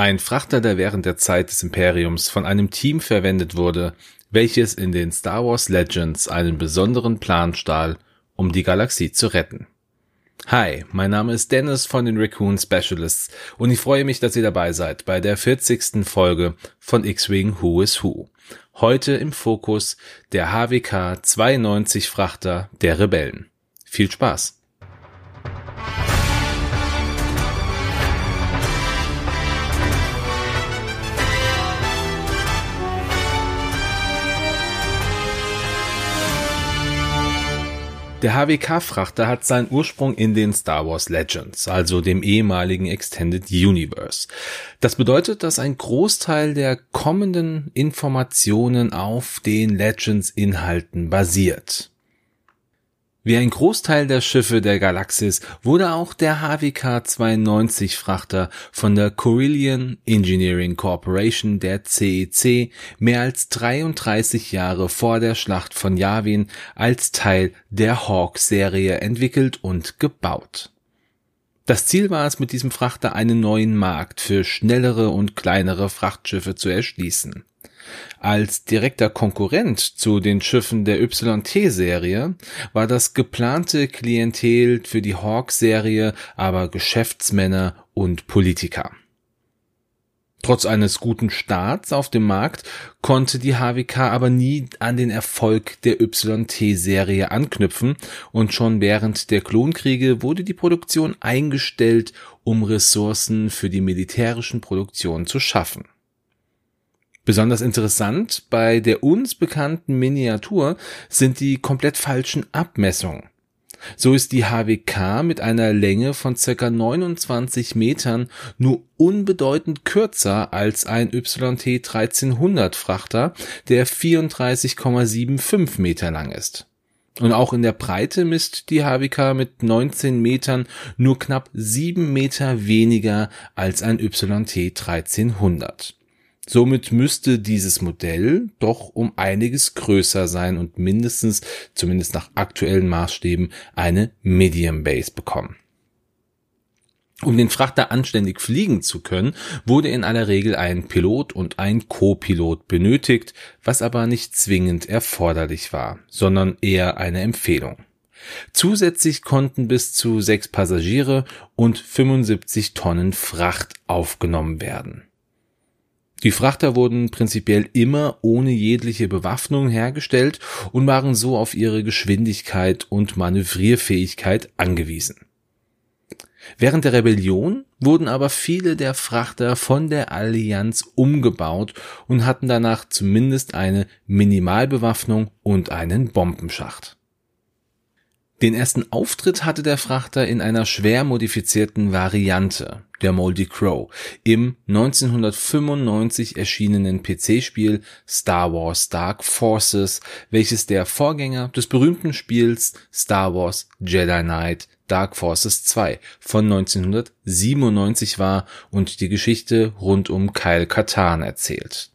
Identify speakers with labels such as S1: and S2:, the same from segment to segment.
S1: Ein Frachter, der während der Zeit des Imperiums von einem Team verwendet wurde, welches in den Star Wars Legends einen besonderen Plan stahl, um die Galaxie zu retten. Hi, mein Name ist Dennis von den Raccoon Specialists und ich freue mich, dass ihr dabei seid bei der 40. Folge von X-Wing Who is Who. Heute im Fokus der HWK 92 Frachter der Rebellen. Viel Spaß! Der HWK-Frachter hat seinen Ursprung in den Star Wars Legends, also dem ehemaligen Extended Universe. Das bedeutet, dass ein Großteil der kommenden Informationen auf den Legends-Inhalten basiert. Wie ein Großteil der Schiffe der Galaxis wurde auch der HWK-92 Frachter von der Corellian Engineering Corporation der CEC e mehr als 33 Jahre vor der Schlacht von Yavin als Teil der Hawk-Serie entwickelt und gebaut. Das Ziel war es, mit diesem Frachter einen neuen Markt für schnellere und kleinere Frachtschiffe zu erschließen. Als direkter Konkurrent zu den Schiffen der YT-Serie war das geplante Klientel für die Hawk-Serie aber Geschäftsmänner und Politiker. Trotz eines guten Starts auf dem Markt konnte die HWK aber nie an den Erfolg der YT-Serie anknüpfen und schon während der Klonkriege wurde die Produktion eingestellt, um Ressourcen für die militärischen Produktionen zu schaffen. Besonders interessant bei der uns bekannten Miniatur sind die komplett falschen Abmessungen. So ist die HWK mit einer Länge von circa 29 Metern nur unbedeutend kürzer als ein YT 1300 Frachter, der 34,75 Meter lang ist. Und auch in der Breite misst die HWK mit 19 Metern nur knapp 7 Meter weniger als ein YT 1300. Somit müsste dieses Modell doch um einiges größer sein und mindestens, zumindest nach aktuellen Maßstäben, eine Medium Base bekommen. Um den Frachter anständig fliegen zu können, wurde in aller Regel ein Pilot und ein Co-Pilot benötigt, was aber nicht zwingend erforderlich war, sondern eher eine Empfehlung. Zusätzlich konnten bis zu sechs Passagiere und 75 Tonnen Fracht aufgenommen werden. Die Frachter wurden prinzipiell immer ohne jegliche Bewaffnung hergestellt und waren so auf ihre Geschwindigkeit und Manövrierfähigkeit angewiesen. Während der Rebellion wurden aber viele der Frachter von der Allianz umgebaut und hatten danach zumindest eine Minimalbewaffnung und einen Bombenschacht. Den ersten Auftritt hatte der Frachter in einer schwer modifizierten Variante, der Moldy Crow, im 1995 erschienenen PC-Spiel Star Wars Dark Forces, welches der Vorgänger des berühmten Spiels Star Wars Jedi Knight Dark Forces 2 von 1997 war und die Geschichte rund um Kyle Katarn erzählt.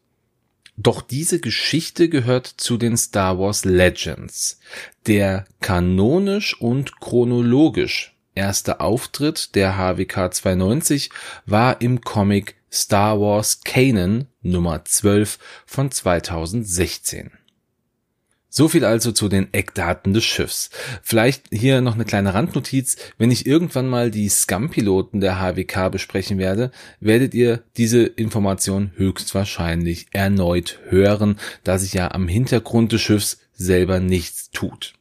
S1: Doch diese Geschichte gehört zu den Star Wars Legends. Der kanonisch und chronologisch erste Auftritt der HWK 92 war im Comic Star Wars Kanan Nummer 12 von 2016. So viel also zu den Eckdaten des Schiffs. Vielleicht hier noch eine kleine Randnotiz. Wenn ich irgendwann mal die Scum-Piloten der HWK besprechen werde, werdet ihr diese Information höchstwahrscheinlich erneut hören, da sich ja am Hintergrund des Schiffs selber nichts tut.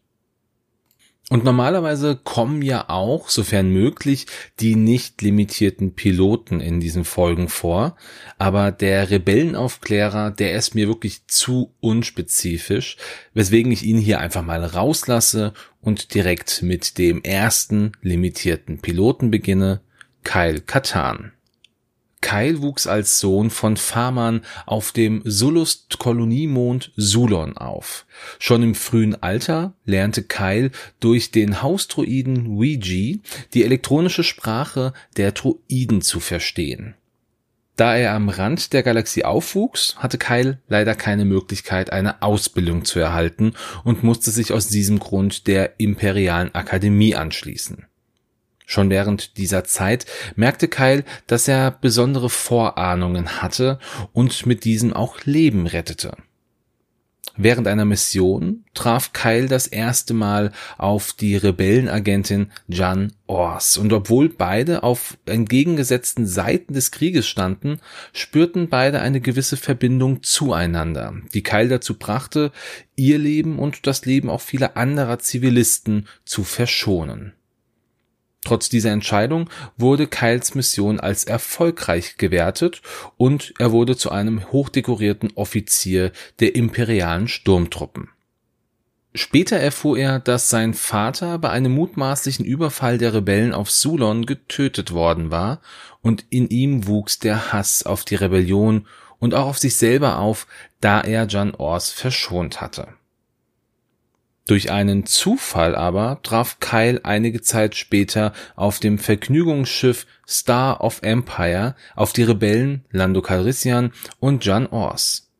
S1: Und normalerweise kommen ja auch, sofern möglich, die nicht limitierten Piloten in diesen Folgen vor. Aber der Rebellenaufklärer, der ist mir wirklich zu unspezifisch, weswegen ich ihn hier einfach mal rauslasse und direkt mit dem ersten limitierten Piloten beginne, Kyle Katan. Kyle wuchs als Sohn von Farmern auf dem Sullust-Koloniemond Sulon auf. Schon im frühen Alter lernte Kyle durch den Hausdruiden Ouija die elektronische Sprache der Druiden zu verstehen. Da er am Rand der Galaxie aufwuchs, hatte Kyle leider keine Möglichkeit, eine Ausbildung zu erhalten und musste sich aus diesem Grund der Imperialen Akademie anschließen. Schon während dieser Zeit merkte Kyle, dass er besondere Vorahnungen hatte und mit diesem auch Leben rettete. Während einer Mission traf Kyle das erste Mal auf die Rebellenagentin Jan Ors und obwohl beide auf entgegengesetzten Seiten des Krieges standen, spürten beide eine gewisse Verbindung zueinander, die Kyle dazu brachte, ihr Leben und das Leben auch vieler anderer Zivilisten zu verschonen. Trotz dieser Entscheidung wurde Kyles Mission als erfolgreich gewertet und er wurde zu einem hochdekorierten Offizier der imperialen Sturmtruppen. Später erfuhr er, dass sein Vater bei einem mutmaßlichen Überfall der Rebellen auf Sulon getötet worden war und in ihm wuchs der Hass auf die Rebellion und auch auf sich selber auf, da er Jan Ors verschont hatte. Durch einen Zufall aber traf Kyle einige Zeit später auf dem Vergnügungsschiff Star of Empire auf die Rebellen Lando Calrissian und Jan Ors.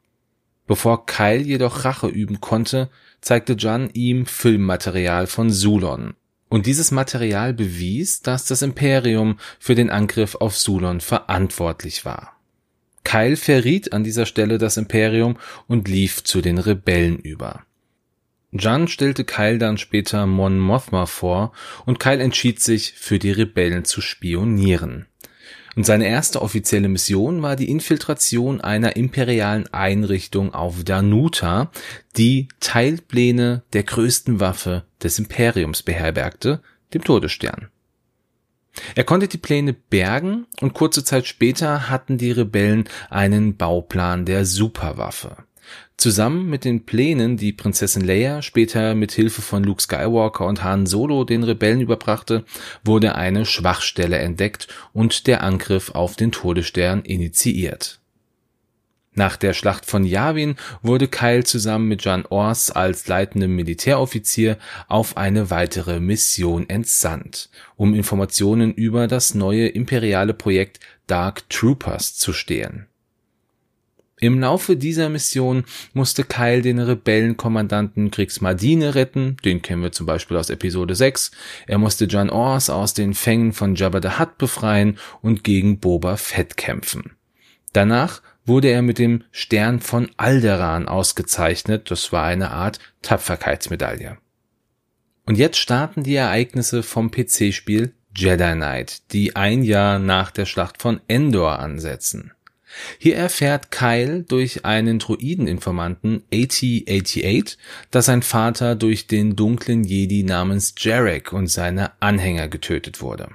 S1: Bevor Kyle jedoch Rache üben konnte, zeigte Jan ihm Filmmaterial von Sulon. Und dieses Material bewies, dass das Imperium für den Angriff auf Sulon verantwortlich war. Kyle verriet an dieser Stelle das Imperium und lief zu den Rebellen über. Jan stellte Kyle dann später Mon Mothma vor und Kyle entschied sich, für die Rebellen zu spionieren. Und seine erste offizielle Mission war die Infiltration einer imperialen Einrichtung auf Danuta, die Teilpläne der größten Waffe des Imperiums beherbergte, dem Todesstern. Er konnte die Pläne bergen und kurze Zeit später hatten die Rebellen einen Bauplan der Superwaffe. Zusammen mit den Plänen, die Prinzessin Leia später mit Hilfe von Luke Skywalker und Han Solo den Rebellen überbrachte, wurde eine Schwachstelle entdeckt und der Angriff auf den Todesstern initiiert. Nach der Schlacht von Yavin wurde Kyle zusammen mit Jan Ors als leitendem Militäroffizier auf eine weitere Mission entsandt, um Informationen über das neue imperiale Projekt Dark Troopers zu stehlen. Im Laufe dieser Mission musste Kyle den Rebellenkommandanten Kriegsmadine retten, den kennen wir zum Beispiel aus Episode 6. Er musste John Ors aus den Fängen von Jabba the Hutt befreien und gegen Boba Fett kämpfen. Danach wurde er mit dem Stern von Alderan ausgezeichnet, das war eine Art Tapferkeitsmedaille. Und jetzt starten die Ereignisse vom PC-Spiel Jedi Knight, die ein Jahr nach der Schlacht von Endor ansetzen. Hier erfährt Kyle durch einen Druideninformanten AT-88, dass sein Vater durch den dunklen Jedi namens Jarek und seine Anhänger getötet wurde.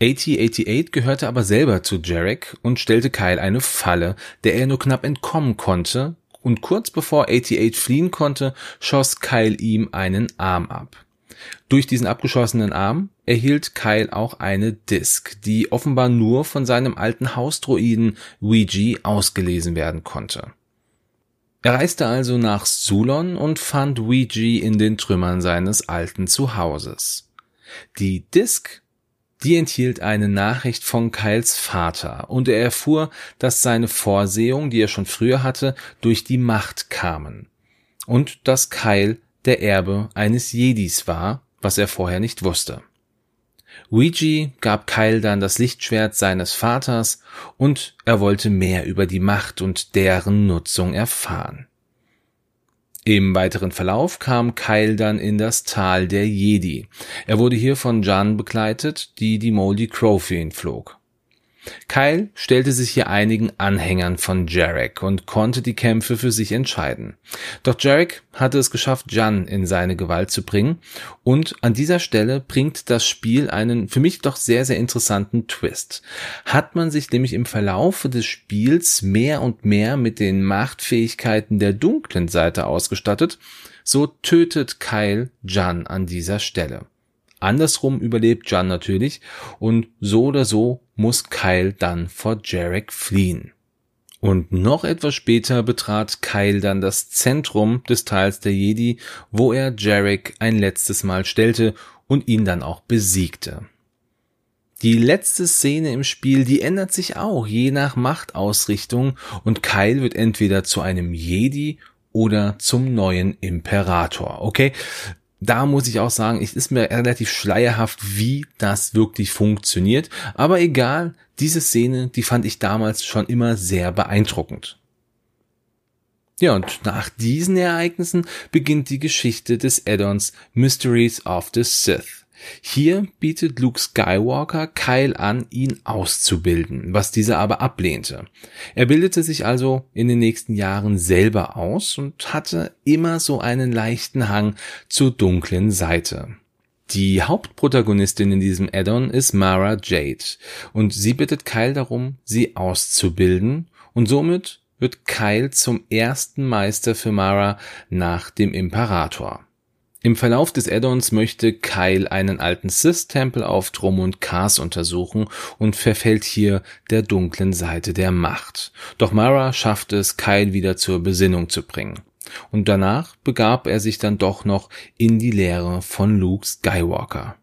S1: AT-88 gehörte aber selber zu Jarek und stellte Kyle eine Falle, der er nur knapp entkommen konnte, und kurz bevor AT-8 fliehen konnte, schoss Kyle ihm einen Arm ab. Durch diesen abgeschossenen Arm erhielt Kyle auch eine Disk, die offenbar nur von seinem alten Hausdroiden Ouija ausgelesen werden konnte. Er reiste also nach Sulon und fand Ouija in den Trümmern seines alten Zuhauses. Die Disk, die enthielt eine Nachricht von Kyles Vater und er erfuhr, dass seine Vorsehungen, die er schon früher hatte, durch die Macht kamen und dass Kyle der Erbe eines Jedis war, was er vorher nicht wusste. Ouija gab Kyle dann das Lichtschwert seines Vaters und er wollte mehr über die Macht und deren Nutzung erfahren. Im weiteren Verlauf kam Kyle dann in das Tal der Jedi. Er wurde hier von Jan begleitet, die die Moldy Crow für ihn flog. Kyle stellte sich hier einigen Anhängern von Jarek und konnte die Kämpfe für sich entscheiden. Doch Jarek hatte es geschafft, Jan in seine Gewalt zu bringen und an dieser Stelle bringt das Spiel einen für mich doch sehr, sehr interessanten Twist. Hat man sich nämlich im Verlaufe des Spiels mehr und mehr mit den Machtfähigkeiten der dunklen Seite ausgestattet, so tötet Kyle Jan an dieser Stelle. Andersrum überlebt Jan natürlich und so oder so muss Kyle dann vor Jarek fliehen. Und noch etwas später betrat Kyle dann das Zentrum des Teils der Jedi, wo er Jarek ein letztes Mal stellte und ihn dann auch besiegte. Die letzte Szene im Spiel, die ändert sich auch je nach Machtausrichtung und Kyle wird entweder zu einem Jedi oder zum neuen Imperator. Okay, da muss ich auch sagen, es ist mir relativ schleierhaft, wie das wirklich funktioniert. Aber egal, diese Szene, die fand ich damals schon immer sehr beeindruckend. Ja, und nach diesen Ereignissen beginnt die Geschichte des Addons Mysteries of the Sith. Hier bietet Luke Skywalker Kyle an, ihn auszubilden, was dieser aber ablehnte. Er bildete sich also in den nächsten Jahren selber aus und hatte immer so einen leichten Hang zur dunklen Seite. Die Hauptprotagonistin in diesem Addon ist Mara Jade und sie bittet Kyle darum, sie auszubilden und somit wird Kyle zum ersten Meister für Mara nach dem Imperator. Im Verlauf des Addons möchte Kyle einen alten Sith-Tempel auf Drum und Kars untersuchen und verfällt hier der dunklen Seite der Macht. Doch Mara schafft es, Kyle wieder zur Besinnung zu bringen. Und danach begab er sich dann doch noch in die Lehre von Luke Skywalker.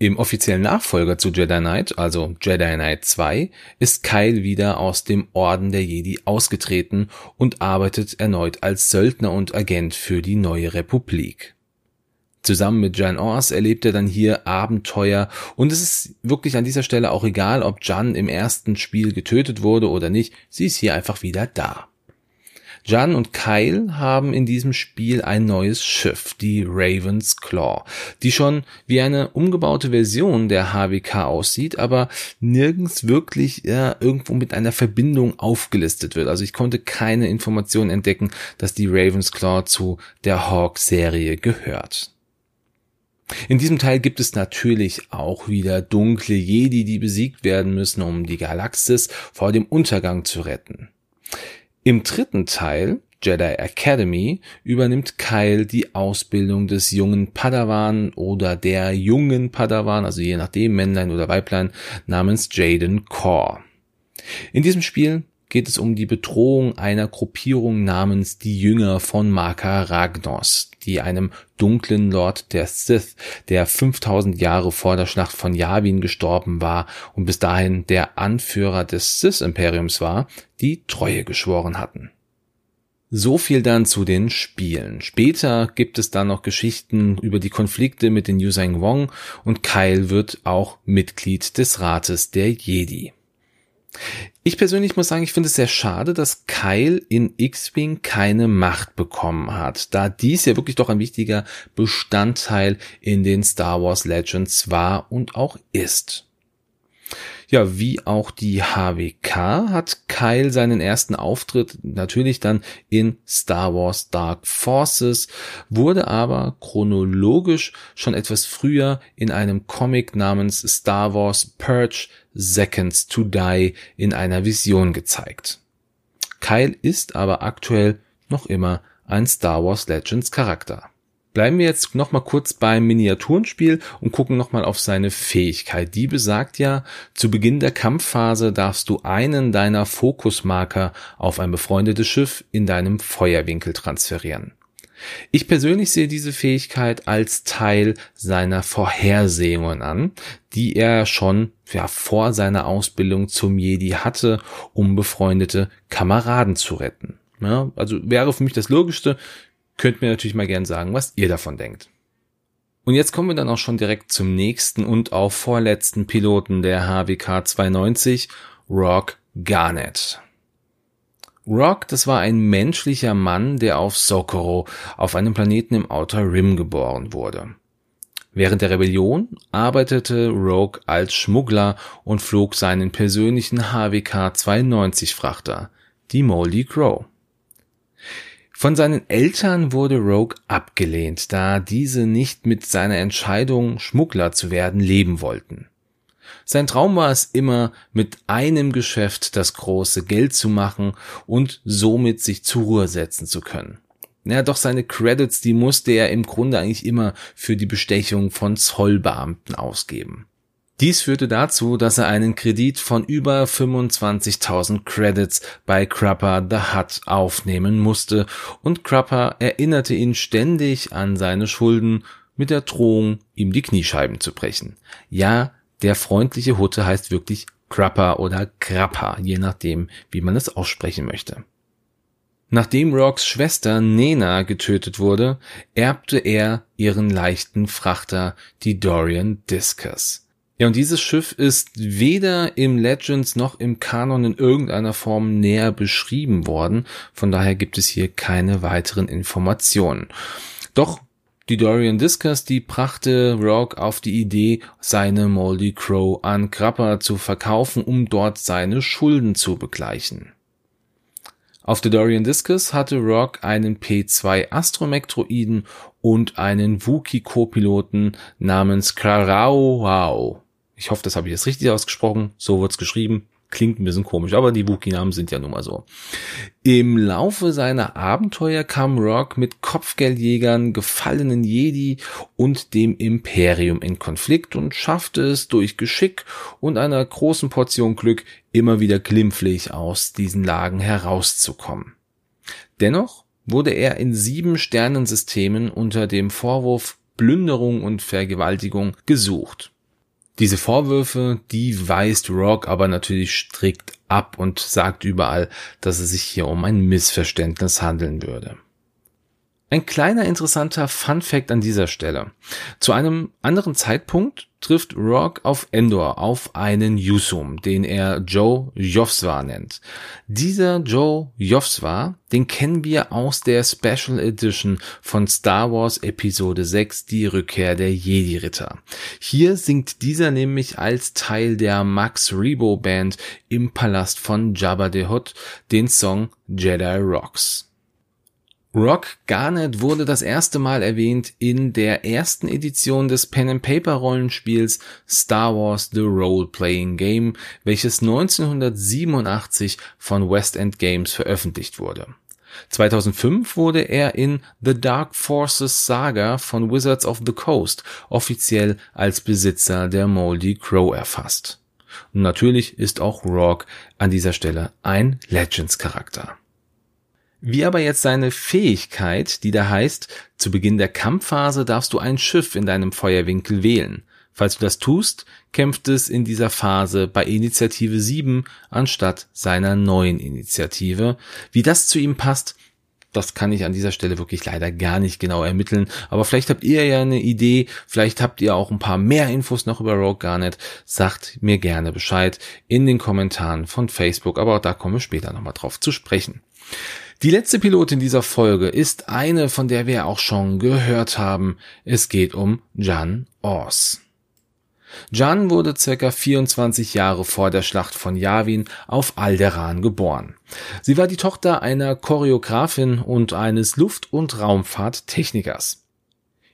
S1: Im offiziellen Nachfolger zu Jedi Knight, also Jedi Knight 2, ist Kyle wieder aus dem Orden der Jedi ausgetreten und arbeitet erneut als Söldner und Agent für die neue Republik. Zusammen mit Jan Ors erlebt er dann hier Abenteuer und es ist wirklich an dieser Stelle auch egal, ob Jan im ersten Spiel getötet wurde oder nicht, sie ist hier einfach wieder da. Jan und Kyle haben in diesem Spiel ein neues Schiff, die Raven's Claw, die schon wie eine umgebaute Version der HWK aussieht, aber nirgends wirklich ja, irgendwo mit einer Verbindung aufgelistet wird. Also ich konnte keine Information entdecken, dass die Raven's Claw zu der Hawk-Serie gehört. In diesem Teil gibt es natürlich auch wieder dunkle Jedi, die besiegt werden müssen, um die Galaxis vor dem Untergang zu retten. Im dritten Teil, Jedi Academy, übernimmt Kyle die Ausbildung des jungen Padawan oder der jungen Padawan, also je nachdem Männlein oder Weiblein, namens Jaden Core. In diesem Spiel geht es um die Bedrohung einer Gruppierung namens die Jünger von Maka Ragnos, die einem dunklen Lord der Sith, der 5000 Jahre vor der Schlacht von Yavin gestorben war und bis dahin der Anführer des Sith-Imperiums war, die Treue geschworen hatten. So viel dann zu den Spielen. Später gibt es dann noch Geschichten über die Konflikte mit den Yusang Wong und Kyle wird auch Mitglied des Rates der Jedi. Ich persönlich muss sagen, ich finde es sehr schade, dass Kyle in X-Wing keine Macht bekommen hat, da dies ja wirklich doch ein wichtiger Bestandteil in den Star Wars Legends war und auch ist. Ja, wie auch die HWK hat Kyle seinen ersten Auftritt natürlich dann in Star Wars Dark Forces, wurde aber chronologisch schon etwas früher in einem Comic namens Star Wars Purge Seconds to Die in einer Vision gezeigt. Kyle ist aber aktuell noch immer ein Star Wars Legends Charakter. Bleiben wir jetzt noch mal kurz beim Miniaturenspiel und gucken noch mal auf seine Fähigkeit. Die besagt ja, zu Beginn der Kampfphase darfst du einen deiner Fokusmarker auf ein befreundetes Schiff in deinem Feuerwinkel transferieren. Ich persönlich sehe diese Fähigkeit als Teil seiner Vorhersehungen an, die er schon ja, vor seiner Ausbildung zum Jedi hatte, um befreundete Kameraden zu retten. Ja, also wäre für mich das Logischste, Könnt mir natürlich mal gern sagen, was ihr davon denkt. Und jetzt kommen wir dann auch schon direkt zum nächsten und auch vorletzten Piloten der HWK 290, Rock Garnett. Rock, das war ein menschlicher Mann, der auf Socorro, auf einem Planeten im Outer Rim geboren wurde. Während der Rebellion arbeitete Rogue als Schmuggler und flog seinen persönlichen HWK 92 Frachter, die Moldy Crow. Von seinen Eltern wurde Rogue abgelehnt, da diese nicht mit seiner Entscheidung, Schmuggler zu werden, leben wollten. Sein Traum war es immer, mit einem Geschäft das große Geld zu machen und somit sich zur Ruhe setzen zu können. Ja, doch seine Credits, die musste er im Grunde eigentlich immer für die Bestechung von Zollbeamten ausgeben. Dies führte dazu, dass er einen Kredit von über 25.000 Credits bei Crupper the Hut aufnehmen musste und Crupper erinnerte ihn ständig an seine Schulden mit der Drohung, ihm die Kniescheiben zu brechen. Ja, der freundliche Hutte heißt wirklich Crupper oder Krapper, je nachdem, wie man es aussprechen möchte. Nachdem Rocks Schwester Nena getötet wurde, erbte er ihren leichten Frachter, die Dorian Discus. Ja, und dieses Schiff ist weder im Legends noch im Kanon in irgendeiner Form näher beschrieben worden, von daher gibt es hier keine weiteren Informationen. Doch die Dorian Discus, die brachte Rock auf die Idee, seine Moldy Crow an Grappa zu verkaufen, um dort seine Schulden zu begleichen. Auf der Dorian Discus hatte Rock einen P2 Astromech-Droiden und einen Wookie-Co-Piloten namens Karao Wow. Ich hoffe, das habe ich jetzt richtig ausgesprochen. So wird's geschrieben. Klingt ein bisschen komisch, aber die Wookie-Namen sind ja nun mal so. Im Laufe seiner Abenteuer kam Rock mit Kopfgeldjägern, gefallenen Jedi und dem Imperium in Konflikt und schaffte es durch Geschick und einer großen Portion Glück immer wieder glimpflich aus diesen Lagen herauszukommen. Dennoch wurde er in sieben Sternensystemen unter dem Vorwurf Plünderung und Vergewaltigung gesucht. Diese Vorwürfe, die weist Rock aber natürlich strikt ab und sagt überall, dass es sich hier um ein Missverständnis handeln würde. Ein kleiner interessanter Fun Fact an dieser Stelle. Zu einem anderen Zeitpunkt trifft Rock auf Endor auf einen Yusum, den er Joe Jofswa nennt. Dieser Joe Jofswa, den kennen wir aus der Special Edition von Star Wars Episode 6, die Rückkehr der Jedi-Ritter. Hier singt dieser nämlich als Teil der Max Rebo Band im Palast von Jabba the Hutt den Song Jedi Rocks. Rock Garnet wurde das erste Mal erwähnt in der ersten Edition des Pen and Paper Rollenspiels Star Wars The Role Playing Game, welches 1987 von West End Games veröffentlicht wurde. 2005 wurde er in The Dark Forces Saga von Wizards of the Coast offiziell als Besitzer der Moldy Crow erfasst. Natürlich ist auch Rock an dieser Stelle ein Legends Charakter. Wie aber jetzt seine Fähigkeit, die da heißt, zu Beginn der Kampfphase darfst du ein Schiff in deinem Feuerwinkel wählen. Falls du das tust, kämpft es in dieser Phase bei Initiative 7 anstatt seiner neuen Initiative. Wie das zu ihm passt, das kann ich an dieser Stelle wirklich leider gar nicht genau ermitteln. Aber vielleicht habt ihr ja eine Idee, vielleicht habt ihr auch ein paar mehr Infos noch über Rogue Garnet. Sagt mir gerne Bescheid in den Kommentaren von Facebook, aber auch da kommen wir später nochmal drauf zu sprechen. Die letzte Pilotin dieser Folge ist eine, von der wir auch schon gehört haben. Es geht um Jan Ors. Jan wurde circa 24 Jahre vor der Schlacht von Yavin auf Alderan geboren. Sie war die Tochter einer Choreografin und eines Luft- und Raumfahrttechnikers.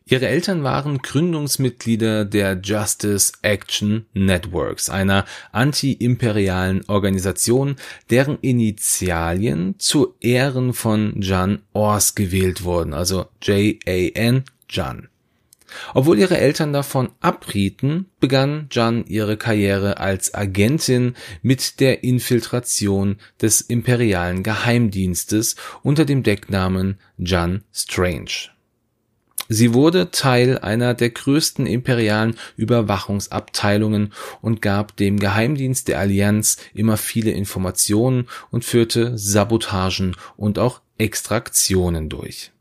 S1: Ihre Eltern waren Gründungsmitglieder der Justice Action Networks, einer anti-imperialen Organisation, deren Initialien zu Ehren von Jan Ors gewählt wurden, also J-A-N, Jan. Obwohl ihre Eltern davon abrieten, begann Jan ihre Karriere als Agentin mit der Infiltration des imperialen Geheimdienstes unter dem Decknamen Jan Strange. Sie wurde Teil einer der größten imperialen Überwachungsabteilungen und gab dem Geheimdienst der Allianz immer viele Informationen und führte Sabotagen und auch Extraktionen durch.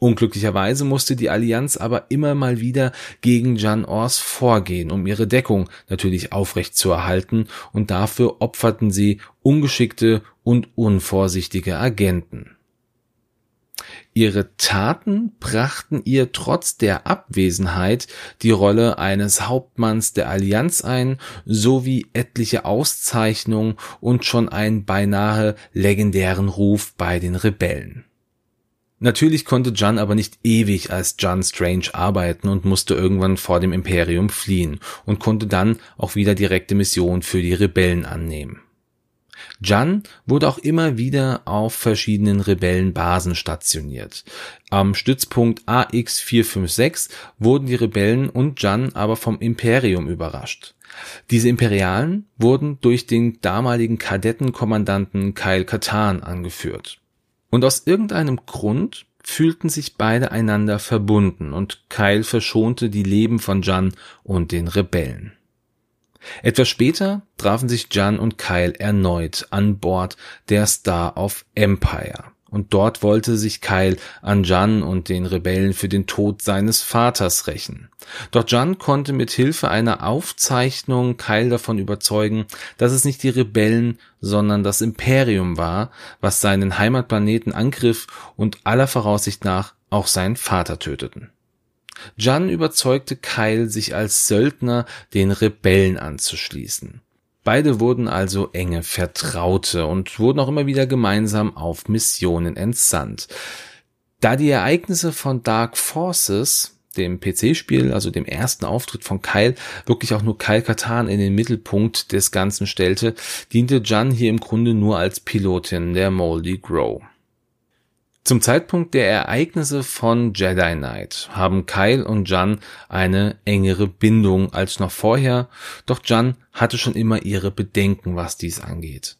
S1: Unglücklicherweise musste die Allianz aber immer mal wieder gegen Jan Ors vorgehen, um ihre Deckung natürlich aufrecht zu erhalten, und dafür opferten sie ungeschickte und unvorsichtige Agenten. Ihre Taten brachten ihr trotz der Abwesenheit die Rolle eines Hauptmanns der Allianz ein, sowie etliche Auszeichnungen und schon einen beinahe legendären Ruf bei den Rebellen. Natürlich konnte Jan aber nicht ewig als Jan Strange arbeiten und musste irgendwann vor dem Imperium fliehen und konnte dann auch wieder direkte Missionen für die Rebellen annehmen. Jan wurde auch immer wieder auf verschiedenen Rebellenbasen stationiert. Am Stützpunkt AX456 wurden die Rebellen und Jan aber vom Imperium überrascht. Diese Imperialen wurden durch den damaligen Kadettenkommandanten Kyle Katan angeführt. Und aus irgendeinem Grund fühlten sich beide einander verbunden und Kyle verschonte die Leben von Jan und den Rebellen. Etwas später trafen sich Jan und Kyle erneut an Bord der Star of Empire. Und dort wollte sich Kyle an Jan und den Rebellen für den Tod seines Vaters rächen. Doch Jan konnte mit Hilfe einer Aufzeichnung Kyle davon überzeugen, dass es nicht die Rebellen, sondern das Imperium war, was seinen Heimatplaneten angriff und aller Voraussicht nach auch seinen Vater töteten. Jan überzeugte Kyle, sich als Söldner den Rebellen anzuschließen. Beide wurden also enge Vertraute und wurden auch immer wieder gemeinsam auf Missionen entsannt. Da die Ereignisse von Dark Forces, dem PC-Spiel, also dem ersten Auftritt von Kyle, wirklich auch nur Kyle Katan in den Mittelpunkt des Ganzen stellte, diente Jan hier im Grunde nur als Pilotin der Moldy Grow. Zum Zeitpunkt der Ereignisse von Jedi Knight haben Kyle und Jan eine engere Bindung als noch vorher, doch Jan hatte schon immer ihre Bedenken, was dies angeht.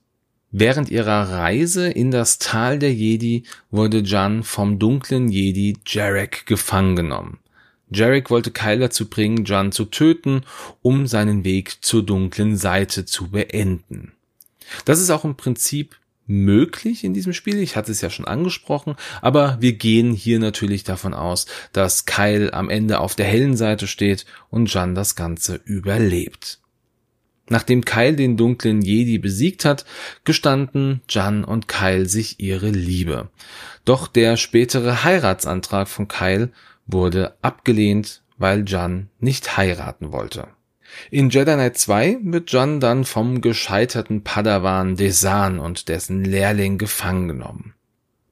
S1: Während ihrer Reise in das Tal der Jedi wurde Jan vom dunklen Jedi Jarek gefangen genommen. Jarek wollte Kyle dazu bringen, Jan zu töten, um seinen Weg zur dunklen Seite zu beenden. Das ist auch im Prinzip möglich in diesem Spiel. Ich hatte es ja schon angesprochen, aber wir gehen hier natürlich davon aus, dass Kyle am Ende auf der hellen Seite steht und Jan das Ganze überlebt. Nachdem Kyle den dunklen Jedi besiegt hat, gestanden Jan und Kyle sich ihre Liebe. Doch der spätere Heiratsantrag von Kyle wurde abgelehnt, weil Jan nicht heiraten wollte. In Jedi Knight 2 wird John dann vom gescheiterten Padawan Desan und dessen Lehrling gefangen genommen.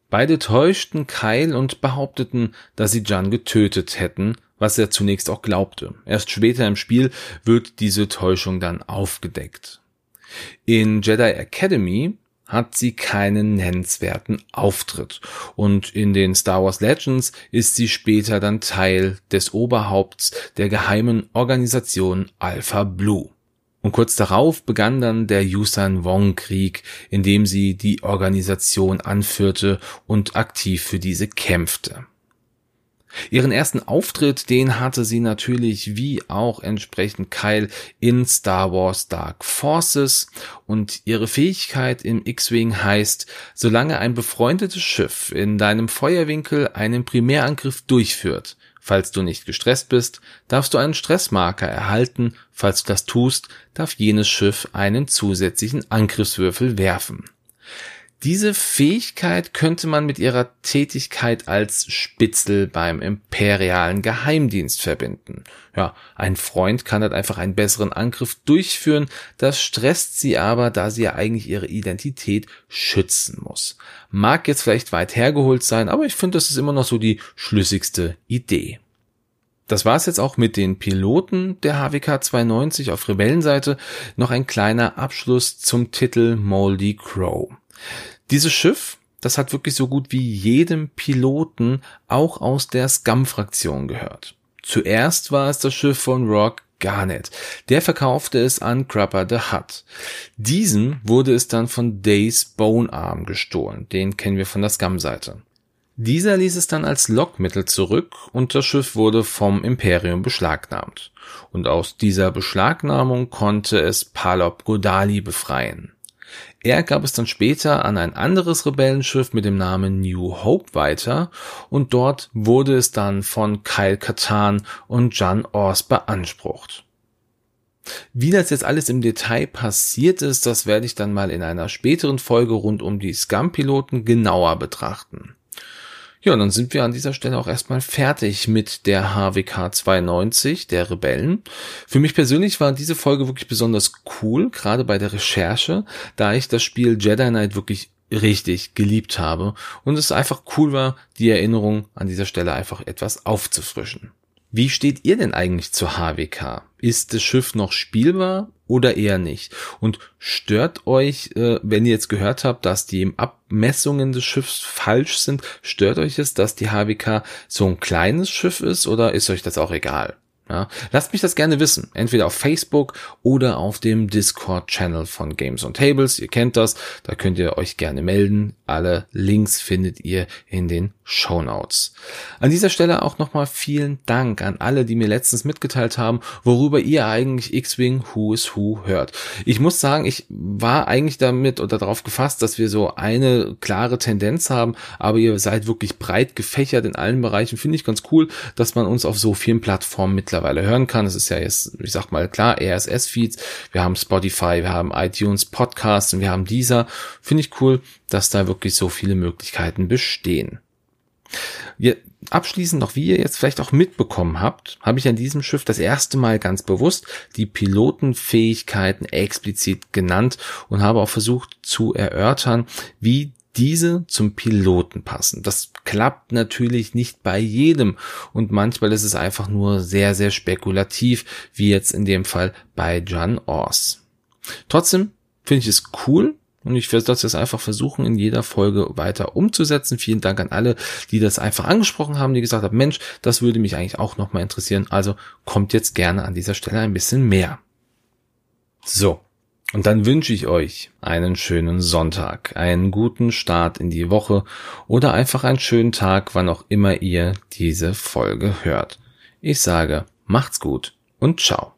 S1: Beide täuschten Kyle und behaupteten, dass sie Jan getötet hätten, was er zunächst auch glaubte. Erst später im Spiel wird diese Täuschung dann aufgedeckt. In Jedi Academy hat sie keinen nennenswerten Auftritt. Und in den Star Wars Legends ist sie später dann Teil des Oberhaupts der geheimen Organisation Alpha Blue. Und kurz darauf begann dann der Yusan Wong Krieg, in dem sie die Organisation anführte und aktiv für diese kämpfte. Ihren ersten Auftritt, den hatte sie natürlich wie auch entsprechend Kyle in Star Wars Dark Forces und ihre Fähigkeit im X-Wing heißt, solange ein befreundetes Schiff in deinem Feuerwinkel einen Primärangriff durchführt, Falls du nicht gestresst bist, darfst du einen Stressmarker erhalten. Falls du das tust, darf jenes Schiff einen zusätzlichen Angriffswürfel werfen. Diese Fähigkeit könnte man mit ihrer Tätigkeit als Spitzel beim imperialen Geheimdienst verbinden. Ja, ein Freund kann halt einfach einen besseren Angriff durchführen, das stresst sie aber, da sie ja eigentlich ihre Identität schützen muss. Mag jetzt vielleicht weit hergeholt sein, aber ich finde, das ist immer noch so die schlüssigste Idee. Das war's jetzt auch mit den Piloten der HWK 92 auf Rebellenseite. Noch ein kleiner Abschluss zum Titel Moldy Crow. Dieses Schiff, das hat wirklich so gut wie jedem Piloten auch aus der Scum-Fraktion gehört. Zuerst war es das Schiff von Rock Garnet. Der verkaufte es an Crapper the Hut. Diesen wurde es dann von Days Bonearm gestohlen. Den kennen wir von der Scum-Seite. Dieser ließ es dann als Lockmittel zurück und das Schiff wurde vom Imperium beschlagnahmt. Und aus dieser Beschlagnahmung konnte es Palop Godali befreien. Er gab es dann später an ein anderes Rebellenschiff mit dem Namen New Hope weiter und dort wurde es dann von Kyle Katan und Jan Ors beansprucht. Wie das jetzt alles im Detail passiert ist, das werde ich dann mal in einer späteren Folge rund um die Scum-Piloten genauer betrachten. Ja, und dann sind wir an dieser Stelle auch erstmal fertig mit der HWK 92 der Rebellen. Für mich persönlich war diese Folge wirklich besonders cool, gerade bei der Recherche, da ich das Spiel Jedi Knight wirklich richtig geliebt habe und es einfach cool war, die Erinnerung an dieser Stelle einfach etwas aufzufrischen. Wie steht ihr denn eigentlich zur HWK? Ist das Schiff noch spielbar oder eher nicht? Und stört euch, äh, wenn ihr jetzt gehört habt, dass die Abmessungen des Schiffs falsch sind, stört euch es, dass die HWK so ein kleines Schiff ist oder ist euch das auch egal? Ja, lasst mich das gerne wissen, entweder auf Facebook oder auf dem Discord-Channel von Games on Tables. Ihr kennt das, da könnt ihr euch gerne melden. Alle Links findet ihr in den Show Notes. An dieser Stelle auch nochmal vielen Dank an alle, die mir letztens mitgeteilt haben, worüber ihr eigentlich X-Wing Who is Who hört. Ich muss sagen, ich war eigentlich damit oder darauf gefasst, dass wir so eine klare Tendenz haben, aber ihr seid wirklich breit gefächert in allen Bereichen. Finde ich ganz cool, dass man uns auf so vielen Plattformen mittlerweile hören kann. Es ist ja jetzt, ich sag mal klar, RSS-Feeds, wir haben Spotify, wir haben iTunes Podcasts und wir haben dieser. Finde ich cool, dass da wirklich so viele Möglichkeiten bestehen. Ja, abschließend noch, wie ihr jetzt vielleicht auch mitbekommen habt, habe ich an diesem Schiff das erste Mal ganz bewusst die Pilotenfähigkeiten explizit genannt und habe auch versucht zu erörtern, wie diese zum Piloten passen. Das klappt natürlich nicht bei jedem und manchmal ist es einfach nur sehr, sehr spekulativ, wie jetzt in dem Fall bei John Ors. Trotzdem finde ich es cool, und ich werde das jetzt einfach versuchen, in jeder Folge weiter umzusetzen. Vielen Dank an alle, die das einfach angesprochen haben, die gesagt haben, Mensch, das würde mich eigentlich auch nochmal interessieren. Also kommt jetzt gerne an dieser Stelle ein bisschen mehr. So. Und dann wünsche ich euch einen schönen Sonntag, einen guten Start in die Woche oder einfach einen schönen Tag, wann auch immer ihr diese Folge hört. Ich sage, macht's gut und ciao.